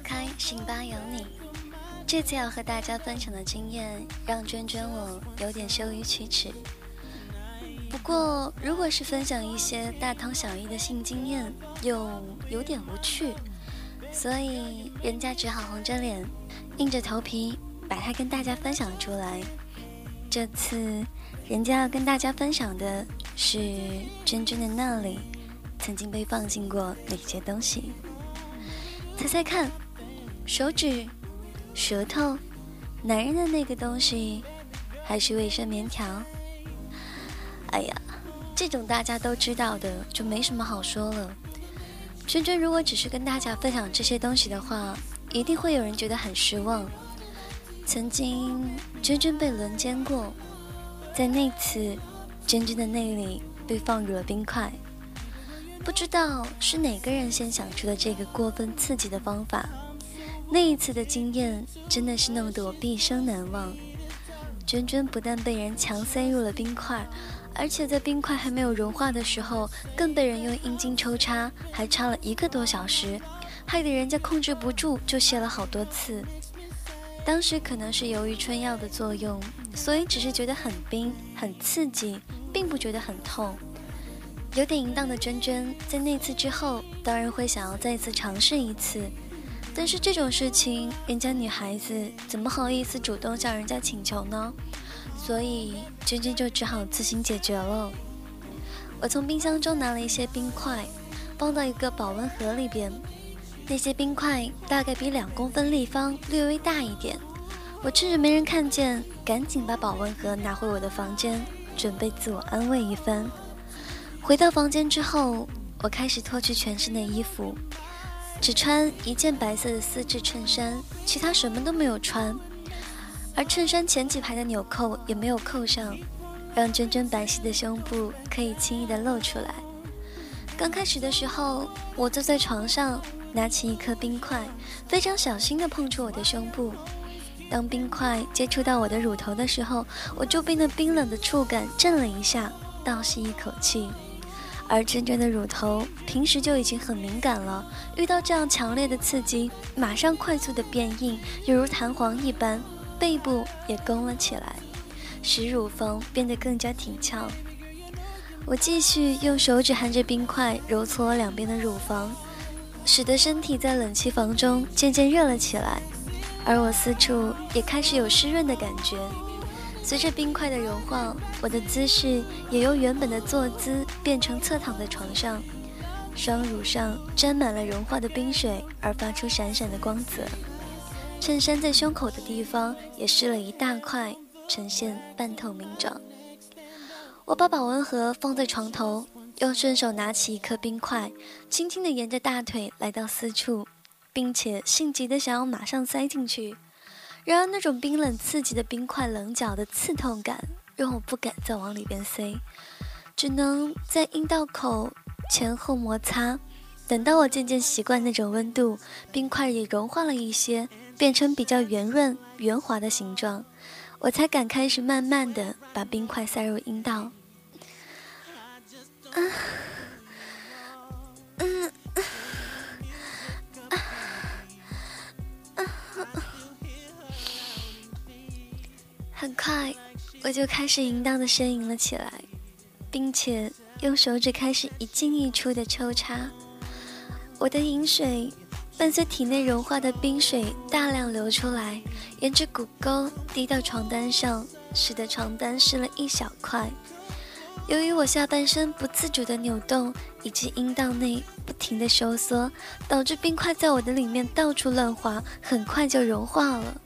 开，心吧有你。这次要和大家分享的经验，让娟娟我有点羞于启齿。不过，如果是分享一些大同小异的性经验，又有点无趣，所以人家只好红着脸，硬着头皮把它跟大家分享出来。这次，人家要跟大家分享的是娟娟的那里曾经被放进过哪些东西？猜猜看，手指、舌头、男人的那个东西，还是卫生棉条？哎呀，这种大家都知道的，就没什么好说了。娟娟如果只是跟大家分享这些东西的话，一定会有人觉得很失望。曾经，娟娟被轮奸过，在那次，娟娟的内里被放入了冰块。不知道是哪个人先想出的这个过分刺激的方法。那一次的经验真的是弄得我毕生难忘。娟娟不但被人强塞入了冰块，而且在冰块还没有融化的时候，更被人用阴茎抽插，还插了一个多小时，害得人家控制不住就泄了好多次。当时可能是由于春药的作用，所以只是觉得很冰、很刺激，并不觉得很痛。有点淫荡的娟娟，在那次之后，当然会想要再次尝试一次。但是这种事情，人家女孩子怎么好意思主动向人家请求呢？所以娟娟就只好自行解决了。我从冰箱中拿了一些冰块，放到一个保温盒里边。那些冰块大概比两公分立方，略微大一点。我趁着没人看见，赶紧把保温盒拿回我的房间，准备自我安慰一番。回到房间之后，我开始脱去全身的衣服，只穿一件白色的丝质衬衫，其他什么都没有穿。而衬衫前几排的纽扣也没有扣上，让娟娟白皙的胸部可以轻易的露出来。刚开始的时候，我坐在床上。拿起一颗冰块，非常小心的碰触我的胸部。当冰块接触到我的乳头的时候，我就被那冰冷的触感震了一下，倒吸一口气。而娟娟的乳头平时就已经很敏感了，遇到这样强烈的刺激，马上快速的变硬，犹如弹簧一般，背部也弓了起来，使乳房变得更加挺翘。我继续用手指含着冰块揉搓两边的乳房。使得身体在冷气房中渐渐热了起来，而我四处也开始有湿润的感觉。随着冰块的融化，我的姿势也由原本的坐姿变成侧躺在床上，双乳上沾满了融化的冰水，而发出闪闪的光泽。衬衫在胸口的地方也湿了一大块，呈现半透明状。我把保温盒放在床头。又顺手拿起一颗冰块，轻轻地沿着大腿来到私处，并且性急的想要马上塞进去。然而那种冰冷刺激的冰块棱角的刺痛感，让我不敢再往里边塞，只能在阴道口前后摩擦。等到我渐渐习惯那种温度，冰块也融化了一些，变成比较圆润圆滑的形状，我才敢开始慢慢的把冰块塞入阴道。啊嗯很快我就开始淫荡的呻吟了起来，并且用手指开始一进一出的抽插。我的饮水伴随体内融化的冰水大量流出来，沿着骨沟滴到床单上，使得床单湿了一小块。由于我下半身不自主的扭动，以及阴道内不停的收缩，导致冰块在我的里面到处乱滑，很快就融化了。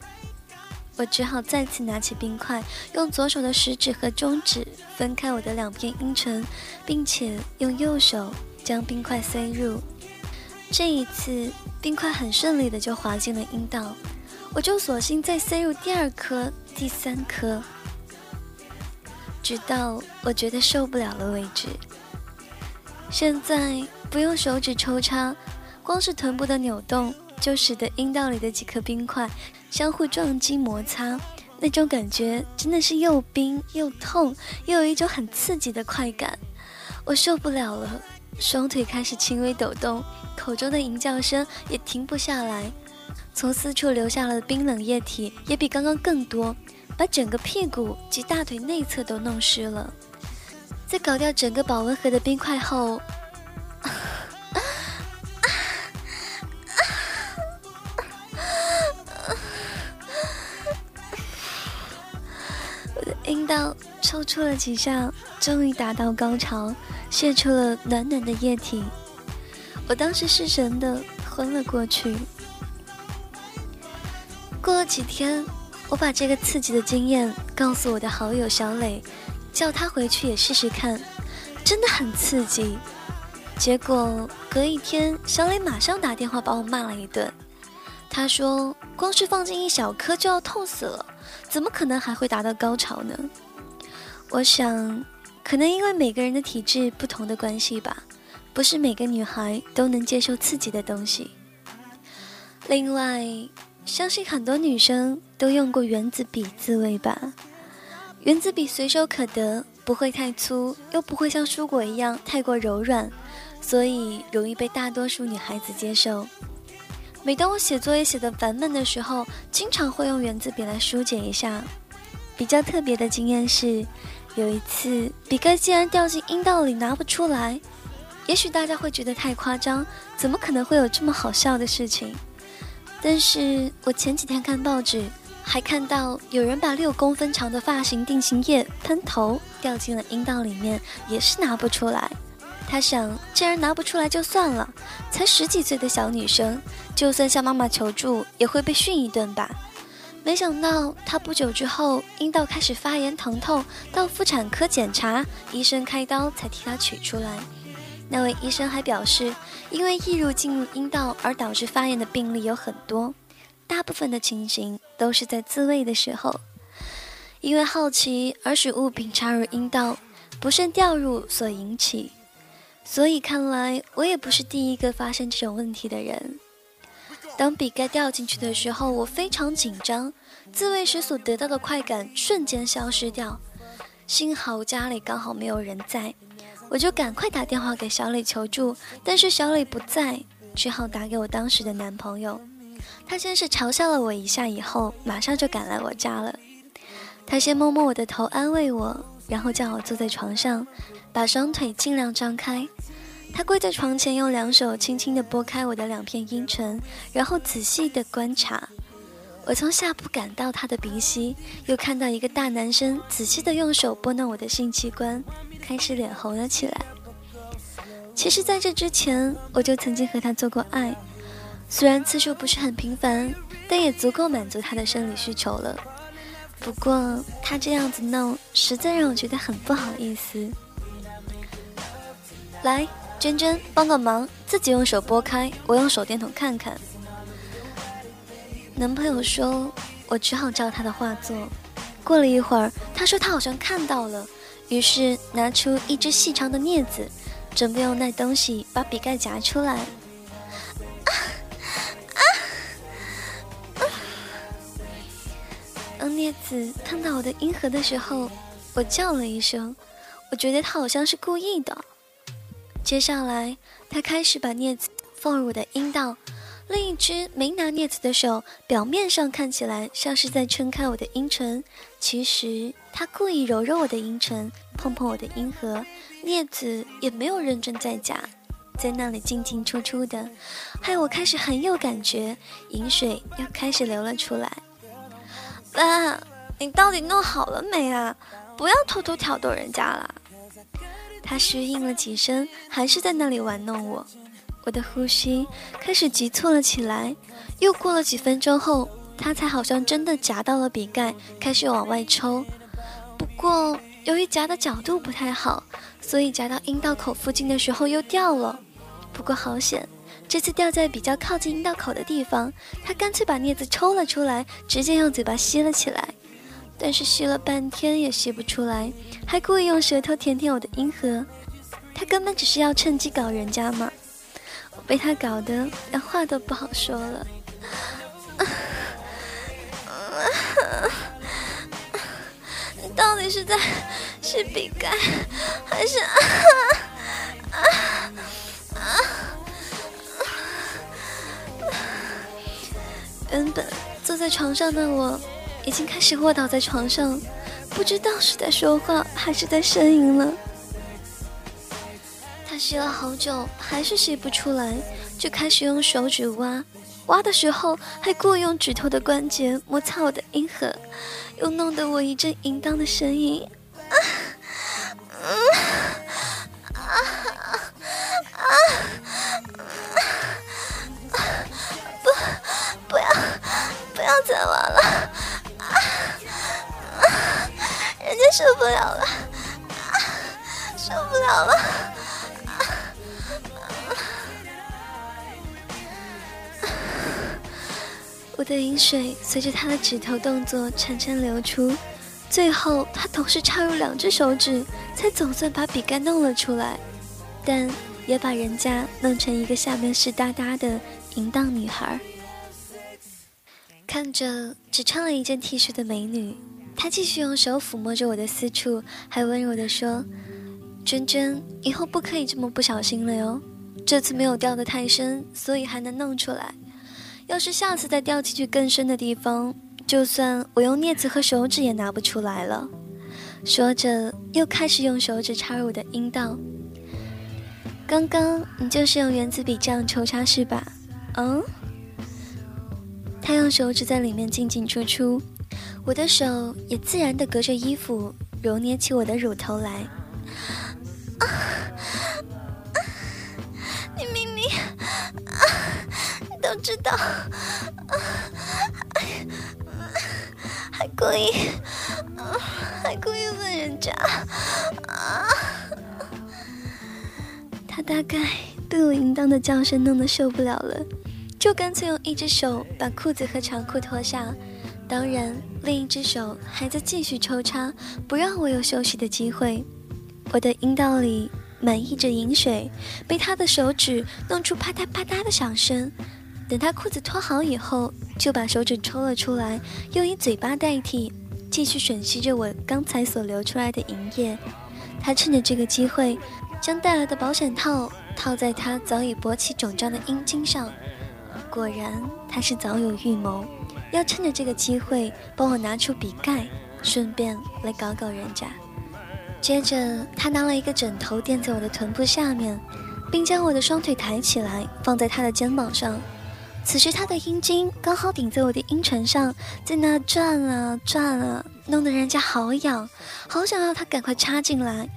我只好再次拿起冰块，用左手的食指和中指分开我的两片阴唇，并且用右手将冰块塞入。这一次，冰块很顺利的就滑进了阴道，我就索性再塞入第二颗、第三颗。直到我觉得受不了了为止。现在不用手指抽插，光是臀部的扭动，就使得阴道里的几颗冰块相互撞击摩擦，那种感觉真的是又冰又痛，又有一种很刺激的快感。我受不了了，双腿开始轻微抖动，口中的吟叫声也停不下来。从四处流下了冰冷液体，也比刚刚更多，把整个屁股及大腿内侧都弄湿了。在搞掉整个保温盒的冰块后，阴道抽搐了几下，终于达到高潮，泄出了暖暖的液体。我当时失神的昏了过去。过了几天，我把这个刺激的经验告诉我的好友小磊，叫他回去也试试看，真的很刺激。结果隔一天，小磊马上打电话把我骂了一顿。他说：“光是放进一小颗就要痛死了，怎么可能还会达到高潮呢？”我想，可能因为每个人的体质不同的关系吧，不是每个女孩都能接受刺激的东西。另外。相信很多女生都用过原子笔自慰吧？原子笔随手可得，不会太粗，又不会像蔬果一样太过柔软，所以容易被大多数女孩子接受。每当我写作业写得烦闷的时候，经常会用原子笔来疏解一下。比较特别的经验是，有一次笔盖竟然掉进阴道里拿不出来。也许大家会觉得太夸张，怎么可能会有这么好笑的事情？但是我前几天看报纸，还看到有人把六公分长的发型定型液喷头掉进了阴道里面，也是拿不出来。他想，既然拿不出来就算了，才十几岁的小女生，就算向妈妈求助，也会被训一顿吧。没想到他不久之后阴道开始发炎疼痛，到妇产科检查，医生开刀才替他取出来。那位医生还表示，因为异物进入阴道而导致发炎的病例有很多，大部分的情形都是在自慰的时候，因为好奇而使物品插入阴道，不慎掉入所引起。所以看来我也不是第一个发生这种问题的人。当笔盖掉进去的时候，我非常紧张，自慰时所得到的快感瞬间消失掉。幸好家里刚好没有人在。我就赶快打电话给小磊求助，但是小磊不在，只好打给我当时的男朋友。他先是嘲笑了我一下，以后马上就赶来我家了。他先摸摸我的头安慰我，然后叫我坐在床上，把双腿尽量张开。他跪在床前，用两手轻轻地拨开我的两片阴唇，然后仔细地观察。我从下部感到他的鼻息，又看到一个大男生仔细地用手拨弄我的性器官。开始脸红了起来。其实，在这之前，我就曾经和他做过爱，虽然次数不是很频繁，但也足够满足他的生理需求了。不过，他这样子弄，实在让我觉得很不好意思。来，娟娟，帮个忙，自己用手拨开，我用手电筒看看。男朋友说，我只好照他的话做。过了一会儿，他说他好像看到了。于是拿出一只细长的镊子，准备用那东西把笔盖夹出来。啊啊当镊子碰到我的阴核的时候，我叫了一声，我觉得他好像是故意的。接下来，他开始把镊子放入我的阴道。另一只没拿镊子的手，表面上看起来像是在撑开我的阴唇，其实他故意揉揉我的阴唇，碰碰我的阴核，镊子也没有认真在夹，在那里进进出出的，害我开始很有感觉，饮水又开始流了出来。爸，你到底弄好了没啊？不要偷偷挑逗人家了。他虚应了几声，还是在那里玩弄我。我的呼吸开始急促了起来，又过了几分钟后，他才好像真的夹到了笔盖，开始往外抽。不过由于夹的角度不太好，所以夹到阴道口附近的时候又掉了。不过好险，这次掉在比较靠近阴道口的地方，他干脆把镊子抽了出来，直接用嘴巴吸了起来。但是吸了半天也吸不出来，还故意用舌头舔舔我的阴核。他根本只是要趁机搞人家嘛。我被他搞得连话都不好说了。你到底是在吸饼干，还是？原本坐在床上的我，已经开始卧倒在床上，不知道是在说话还是在呻吟了。他吸了好久，还是吸不出来，就开始用手指挖，挖的时候还故意用指头的关节摩擦我的阴核，又弄得我一阵淫荡的声音。受不了了，受不了了！我的饮水随着他的指头动作潺潺流出，最后他同时插入两只手指，才总算把笔盖弄了出来，但也把人家弄成一个下面湿哒哒的淫荡女孩。看着只穿了一件 T 恤的美女，他继续用手抚摸着我的私处，还温柔地说：“娟娟，以后不可以这么不小心了哟。这次没有掉得太深，所以还能弄出来。要是下次再掉进去更深的地方，就算我用镊子和手指也拿不出来了。”说着，又开始用手指插入我的阴道。刚刚你就是用圆珠笔这样抽插是吧？嗯。他用手指在里面进进出出，我的手也自然的隔着衣服揉捏起我的乳头来。啊，你明明啊，都知道，啊，还故意，啊，还故意问人家，啊，他大概被我淫荡的叫声弄得受不了了。就干脆用一只手把裤子和长裤脱下，当然另一只手还在继续抽插，不让我有休息的机会。我的阴道里满溢着饮水，被他的手指弄出啪嗒啪嗒的响声。等他裤子脱好以后，就把手指抽了出来，又以嘴巴代替，继续吮吸着我刚才所流出来的银液。他趁着这个机会，将带来的保险套套在他早已勃起肿胀的阴茎上。果然，他是早有预谋，要趁着这个机会帮我拿出笔盖，顺便来搞搞人家。接着，他拿了一个枕头垫在我的臀部下面，并将我的双腿抬起来放在他的肩膀上。此时，他的阴茎刚好顶在我的阴唇上，在那转啊转啊，弄得人家好痒，好想要他赶快插进来。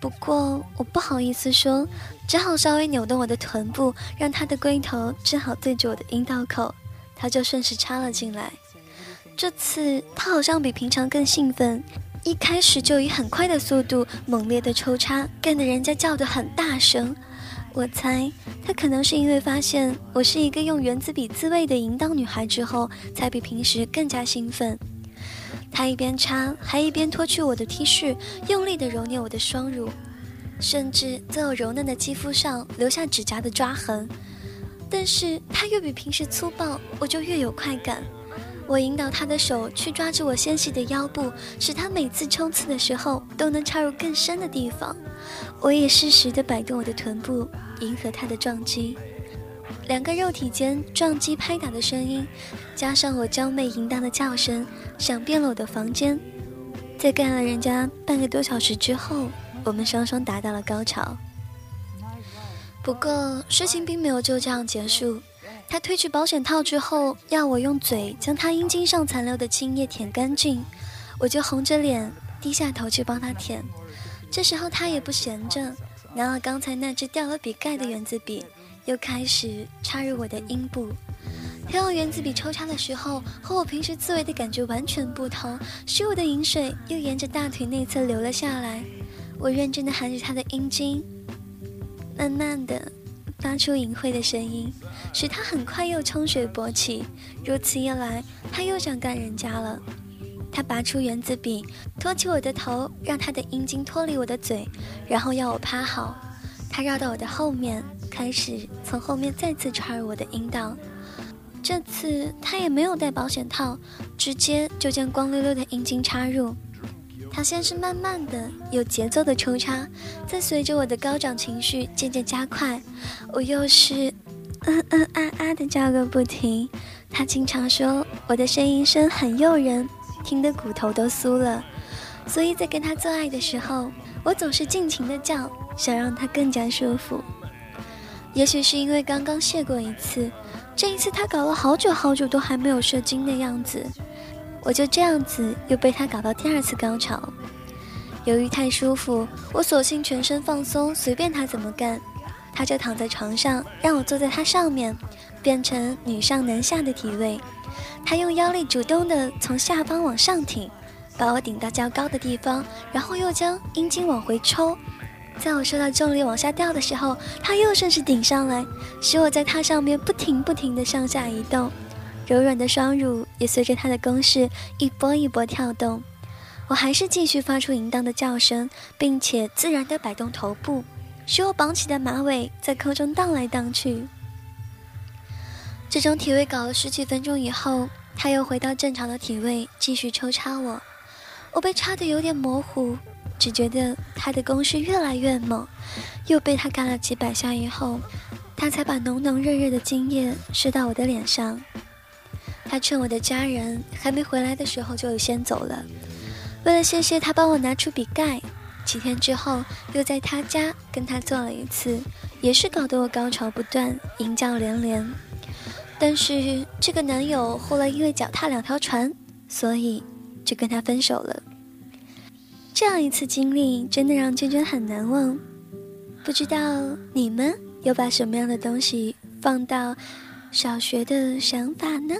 不过我不好意思说，只好稍微扭动我的臀部，让他的龟头正好对着我的阴道口，他就顺势插了进来。这次他好像比平常更兴奋，一开始就以很快的速度猛烈的抽插，干得人家叫得很大声。我猜他可能是因为发现我是一个用原子笔自慰的淫荡女孩之后，才比平时更加兴奋。他一边插，还一边脱去我的 T 恤，用力地揉捏我的双乳，甚至在我柔嫩的肌肤上留下指甲的抓痕。但是他越比平时粗暴，我就越有快感。我引导他的手去抓住我纤细的腰部，使他每次冲刺的时候都能插入更深的地方。我也适时地摆动我的臀部，迎合他的撞击。两个肉体间撞击拍打的声音，加上我娇媚淫荡的叫声，响遍了我的房间。在干了人家半个多小时之后，我们双双达到了高潮。不过事情并没有就这样结束。他褪去保险套之后，要我用嘴将他阴茎上残留的精液舔干净，我就红着脸低下头去帮他舔。这时候他也不闲着，拿了刚才那只掉了笔盖的圆珠笔。又开始插入我的阴部，他用圆珠笔抽插的时候，和我平时自慰的感觉完全不同，使我的饮水又沿着大腿内侧流了下来。我认真的含着他的阴茎，慢慢的发出淫秽的声音，使他很快又充血勃起。如此一来，他又想干人家了。他拔出圆子笔，托起我的头，让他的阴茎脱离我的嘴，然后要我趴好。他绕到我的后面。开始从后面再次插入我的阴道，这次他也没有戴保险套，直接就将光溜溜的阴茎插入。他先是慢慢的、有节奏的抽插，再随着我的高涨情绪渐渐加快，我又是嗯嗯啊啊的叫个不停。他经常说我的呻吟声很诱人，听得骨头都酥了。所以在跟他做爱的时候，我总是尽情的叫，想让他更加舒服。也许是因为刚刚泄过一次，这一次他搞了好久好久都还没有射精的样子，我就这样子又被他搞到第二次高潮。由于太舒服，我索性全身放松，随便他怎么干。他就躺在床上，让我坐在他上面，变成女上男下的体位。他用腰力主动的从下方往上挺。把我顶到较高的地方，然后又将阴茎往回抽，在我受到重力往下掉的时候，他又顺势顶上来，使我在他上面不停不停的上下移动，柔软的双乳也随着他的攻势一波一波跳动。我还是继续发出淫荡的叫声，并且自然的摆动头部，使我绑起的马尾在空中荡来荡去。这种体位搞了十几分钟以后，他又回到正常的体位，继续抽插我。我被插得有点模糊，只觉得他的攻势越来越猛，又被他干了几百下以后，他才把浓浓热热的精液射到我的脸上。他趁我的家人还没回来的时候就先走了。为了谢谢他帮我拿出笔盖，几天之后又在他家跟他做了一次，也是搞得我高潮不断，淫叫连连。但是这个男友后来因为脚踏两条船，所以。就跟他分手了。这样一次经历真的让娟娟很难忘。不知道你们有把什么样的东西放到小学的想法呢？